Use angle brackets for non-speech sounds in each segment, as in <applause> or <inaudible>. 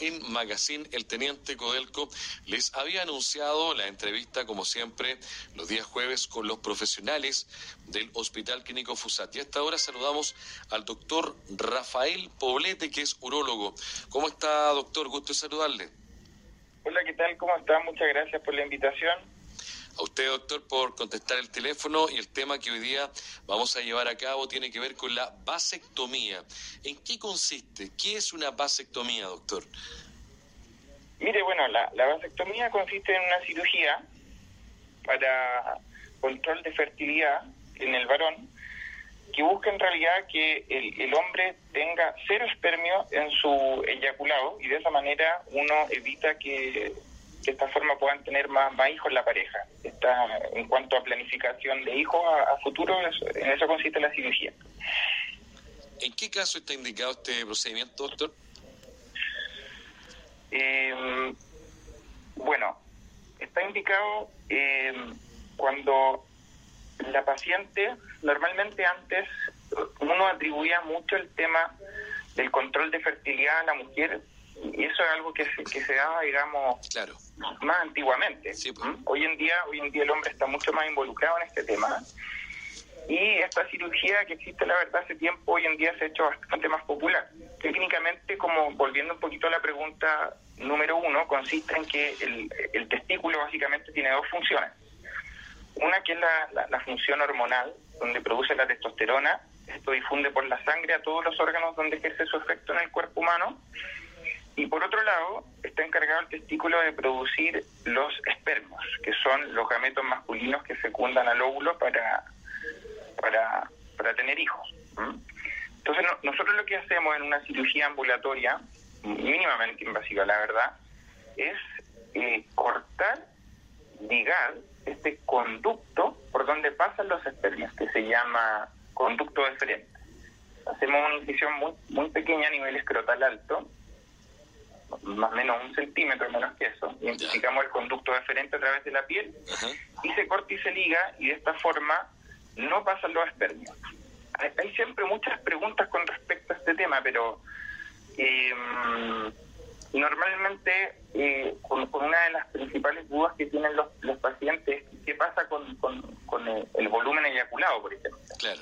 en Magazine. El teniente Codelco les había anunciado la entrevista, como siempre, los días jueves con los profesionales del Hospital Clínico Fusat. Y a esta hora saludamos al doctor Rafael Poblete, que es urólogo. ¿Cómo está, doctor? Gusto saludarle. Hola, ¿qué tal? ¿Cómo está? Muchas gracias por la invitación a usted, doctor, por contestar el teléfono y el tema que hoy día vamos a llevar a cabo tiene que ver con la vasectomía. ¿En qué consiste? ¿Qué es una vasectomía, doctor? Mire, bueno, la, vasectomía consiste en una cirugía para control de fertilidad en el varón que busca en realidad que el, el, hombre tenga cero espermio en su eyaculado y de esa manera uno evita que de esta forma puedan tener más, más hijos la pareja. Está, en cuanto a planificación de hijos a, futuro, en eso consiste la cirugía. ¿En qué caso está indicado este procedimiento, doctor? Eh, bueno, está indicado eh, cuando la paciente, normalmente antes uno atribuía mucho el tema del control de fertilidad a la mujer y eso es algo que se, que se daba, digamos, claro. más antiguamente. Pues. ¿Mm? Hoy en día, hoy en día el hombre está mucho más involucrado en este tema. Y esta cirugía que existe, la verdad, hace tiempo, hoy en día se ha hecho bastante más popular. Técnicamente, como volviendo un poquito a la pregunta número uno, consiste en que el, el testículo básicamente tiene dos funciones. Una que es la, la función hormonal, donde produce la testosterona. Esto difunde por la sangre a todos los órganos donde ejerce su efecto en el cuerpo humano y por otro lado, está encargado el testículo de producir los espermos, que son los gametos masculinos que fecundan al óvulo para, para, para tener hijos. Entonces, nosotros lo que hacemos en una cirugía ambulatoria, mínimamente invasiva, la verdad, es eh, cortar, ligar este conducto por donde pasan los espermios, que se llama conducto deferente. Hacemos una incisión muy, muy pequeña a nivel escrotal alto más o menos un centímetro menos que eso, identificamos el conducto deferente a través de la piel y se corta y se liga y de esta forma no pasan los espermios. Hay, siempre muchas preguntas con respecto a este tema, pero eh, normalmente eh, con, una de las principales dudas que tienen los, los pacientes qué pasa con, con, el, volumen eyaculado, por ejemplo. Claro.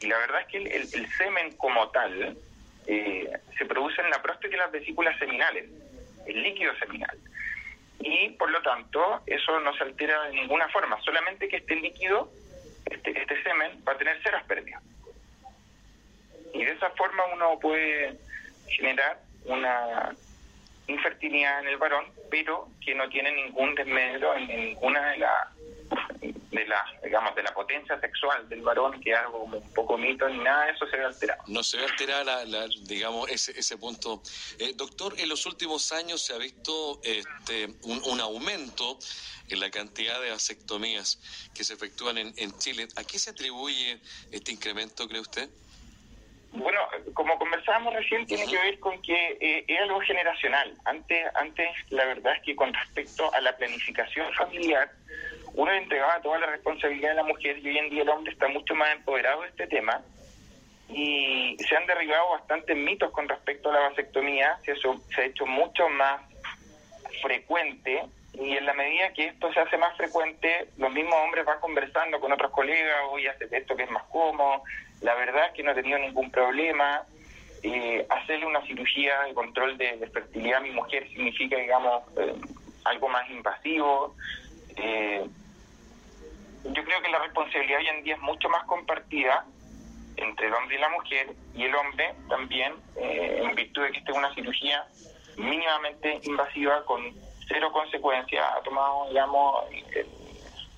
Y la verdad es que el semen como tal, eh, se produce en la próstata y las vesículas seminales, el líquido seminal. Y por lo tanto, eso no se altera de ninguna forma, solamente que este líquido, este, este semen, va a tener cero espermio. Y de esa forma uno puede generar una infertilidad en el varón, pero que no tiene ningún desmedro en ninguna de las de la, digamos, de la potencia sexual del varón, que es algo como un poco mito ni nada de eso se ve alterado. No se ve alterada, la, digamos, ese, ese punto. Eh, doctor, en los últimos años se ha visto este, un, aumento en la cantidad de vasectomías que se efectúan en, en Chile. ¿A qué se atribuye este incremento, cree usted? Bueno, como conversábamos recién, tiene que ver con que eh, es algo generacional. Antes, antes, la verdad es que con respecto a la planificación familiar, uno entregaba toda la responsabilidad a la mujer y hoy en día el hombre está mucho más empoderado de este tema. Y se han derribado bastantes mitos con respecto a la vasectomía, se, ha hecho mucho más frecuente y en la medida que esto se hace más frecuente, los mismos hombres van conversando con otros colegas, hoy hace esto que es más cómodo, la verdad es que no he tenido ningún problema, eh, hacerle una cirugía de control de, fertilidad a mi mujer significa, digamos, eh, algo más invasivo. Eh, yo creo que la responsabilidad hoy en día es mucho más compartida entre el hombre y la mujer y el hombre también, eh, en virtud de que esta es una cirugía mínimamente invasiva con cero consecuencias, ha tomado, digamos,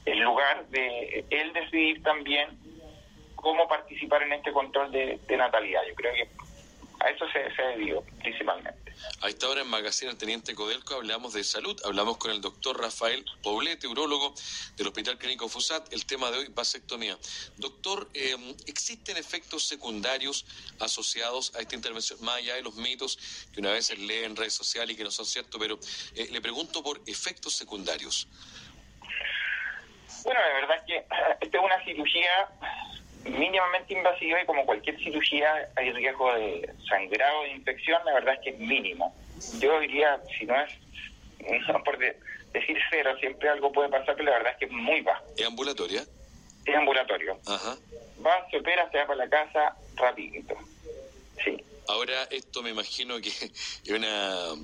el, lugar de él decidir también cómo participar en este control de, de natalidad. Yo creo que a eso se, se ha debido principalmente. A esta hora en Magazine El Teniente Codelco hablamos de salud, hablamos con el doctor Rafael Poblete, urólogo del Hospital Clínico Fusat. El tema de hoy, vasectomía. Doctor, em, ¿existen efectos secundarios asociados a esta intervención? Más allá de los mitos que una vez se lee en redes sociales y que no son ciertos, pero eh, le pregunto por efectos secundarios. Bueno, la verdad es que esta es una cirugía mínimamente invasiva y como cualquier cirugía hay riesgo de sangrado, de infección, la verdad es que es mínimo. yo diría, si no es, <laughs> no por decir cero, siempre algo puede pasar, pero la verdad es que es muy bajo. ¿Es ambulatoria? Es ambulatorio. Ajá. Va, se opera, se va para la casa rapidito. Sí. Ahora, esto me imagino que es una,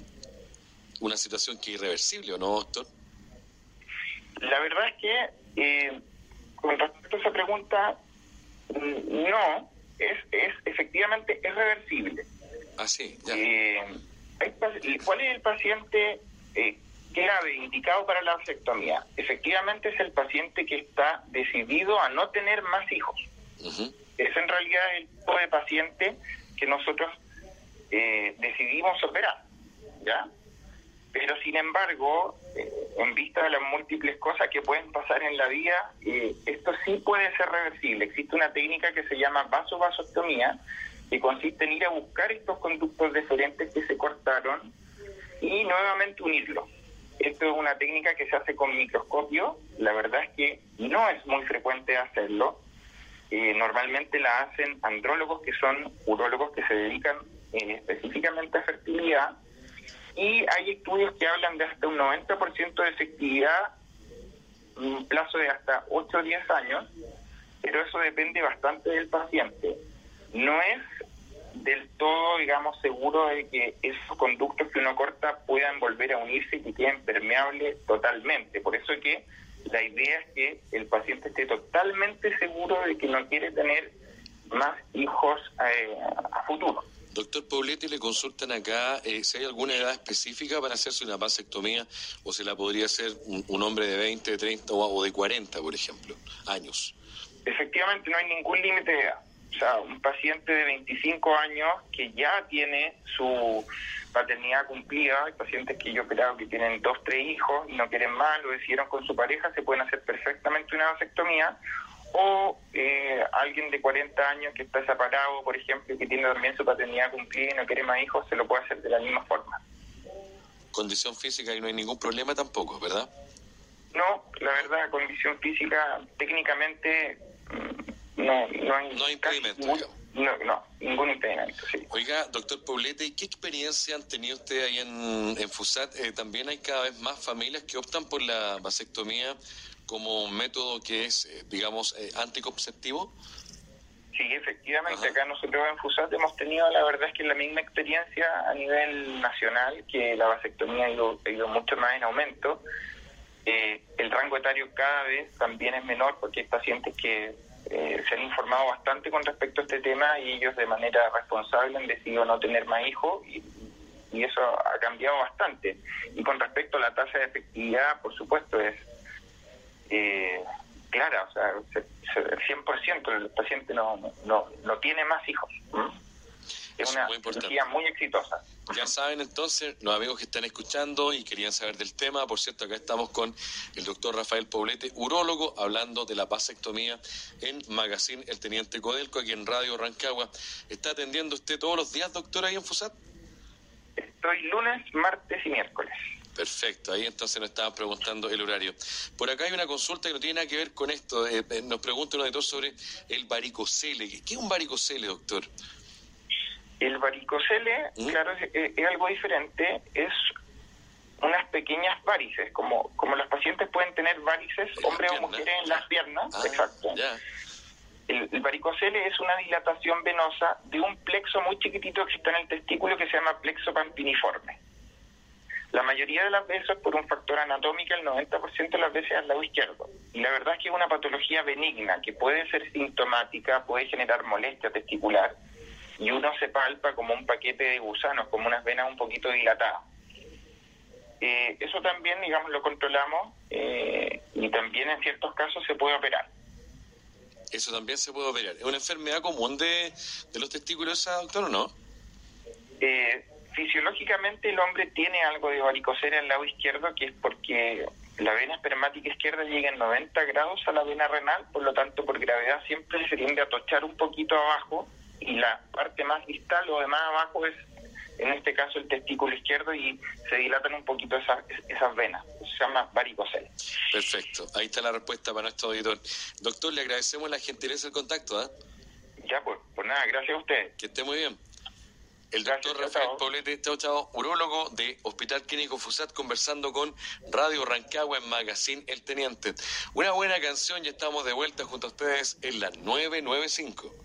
una situación que es irreversible, ¿o no, doctor? La verdad es que, eh, con respecto a esa pregunta, no, es, es efectivamente es reversible. Ah, sí, ya. Eh, ¿Cuál es el paciente eh, grave indicado para la vasectomía? Efectivamente es el paciente que está decidido a no tener más hijos. Es en realidad el tipo de paciente que nosotros eh, decidimos operar, ¿ya? Pero sin embargo, eh, en vista de las múltiples cosas que pueden pasar en la vida, eh, esto sí puede ser reversible. Existe una técnica que se llama vasovasectomía, que consiste en ir a buscar estos conductos deferentes que se cortaron y nuevamente unirlos. Esto es una técnica que se hace con microscopio. La verdad es que no es muy frecuente hacerlo. Eh, normalmente la hacen andrólogos, que son urólogos que se dedican específicamente a fertilidad y hay estudios que hablan de hasta un 90% de efectividad en un plazo de hasta 8 o 10 años, pero eso depende bastante del paciente. No es del todo, digamos, seguro de que esos conductos que uno corta puedan volver a unirse y que queden permeables totalmente. Por eso es que la idea es que el paciente esté totalmente seguro de que no quiere tener más hijos eh, a futuro. Doctor Pauletti, le consultan acá eh, si hay alguna edad específica para hacerse una vasectomía o se la podría hacer un, hombre de 20, de 30 o, de 40, por ejemplo, años. Efectivamente, no hay ningún límite de edad. O sea, un paciente de 25 años que ya tiene su paternidad cumplida, hay pacientes que yo creo que tienen dos, tres hijos y no quieren más, lo decidieron con su pareja, se pueden hacer perfectamente una vasectomía o eh, alguien de 40 años que está separado, por ejemplo, que tiene también su paternidad cumplida y no quiere más hijos, se lo puede hacer de la misma forma. Condición física y no hay ningún problema tampoco, ¿verdad? No, la verdad, condición física técnicamente mm, no, no hay... No hay impedimento, no, no, ningún impedimento, sí. Oiga, doctor Paulete, ¿qué experiencia han tenido ustedes ahí en, en FUSAT? Eh, también hay cada vez más familias que optan por la vasectomía como un método que es, eh, digamos, eh, anticonceptivo? Sí, efectivamente, acá nosotros en FUSAT hemos tenido, la verdad es que la misma experiencia a nivel nacional, que la vasectomía ha ido, ha ido mucho más en aumento. Eh, el rango etario cada vez también es menor porque hay pacientes que se han informado bastante con respecto a este tema y ellos de manera responsable han decidido no tener más hijos y, y eso ha cambiado bastante. Y con respecto a la tasa de efectividad, por supuesto, es eh, clara, o sea, 100% el paciente no, no, no tiene más hijos. Es una muy cirugía muy exitosa. Ya saben entonces, los amigos que están escuchando y querían saber del tema, por cierto, acá estamos con el doctor Rafael Poblete, urólogo, hablando de la vasectomía en Magazine El Teniente Codelco, aquí en Radio Rancagua. ¿Está atendiendo usted todos los días, doctor, ahí en FUSAT? Estoy lunes, martes y miércoles. Perfecto, ahí entonces nos estaban preguntando el horario. Por acá hay una consulta que no tiene nada que ver con esto. Eh, eh, nos pregunta uno de todos sobre el varicocele. ¿Qué es un varicocele, doctor? El varicocele, ¿Mm? claro, es, algo diferente. Es unas pequeñas varices, como, como los pacientes pueden tener varices, hombres o mujeres, en las piernas. Ah, exacto. El, el, varicocele es una dilatación venosa de un plexo muy chiquitito que está en el testículo que se llama plexo pampiniforme. La mayoría de las veces por un factor anatómico, el 90% de las veces al lado izquierdo. Y la verdad es que es una patología benigna que puede ser sintomática, puede generar molestia testicular y uno se palpa como un paquete de gusanos, como unas venas un poquito dilatadas. Eh, eso también, digamos, lo controlamos eh, y también en ciertos casos se puede operar. Eso también se puede operar. ¿Es una enfermedad común de, de los testículos doctor, o no? Eh, fisiológicamente el hombre tiene algo de varicocele al lado izquierdo, que es porque la vena espermática izquierda llega en 90 grados a la vena renal, por lo tanto por gravedad siempre se tiende a tochar un poquito abajo y la parte más distal o de más abajo es en este caso el testículo izquierdo y se dilatan un poquito esas, esas venas. Se llama varicocele. Perfecto, ahí está la respuesta para nuestro auditor. Doctor, le agradecemos la gentileza del contacto. ¿eh? Ya, pues, pues nada, gracias a usted. Que esté muy bien. El doctor Rafael Poblete, chao, chao, urólogo de Hospital Clínico Fusat, conversando con Radio Rancagua en Magazine El Teniente. Una buena canción y estamos de vuelta junto a ustedes en la 995.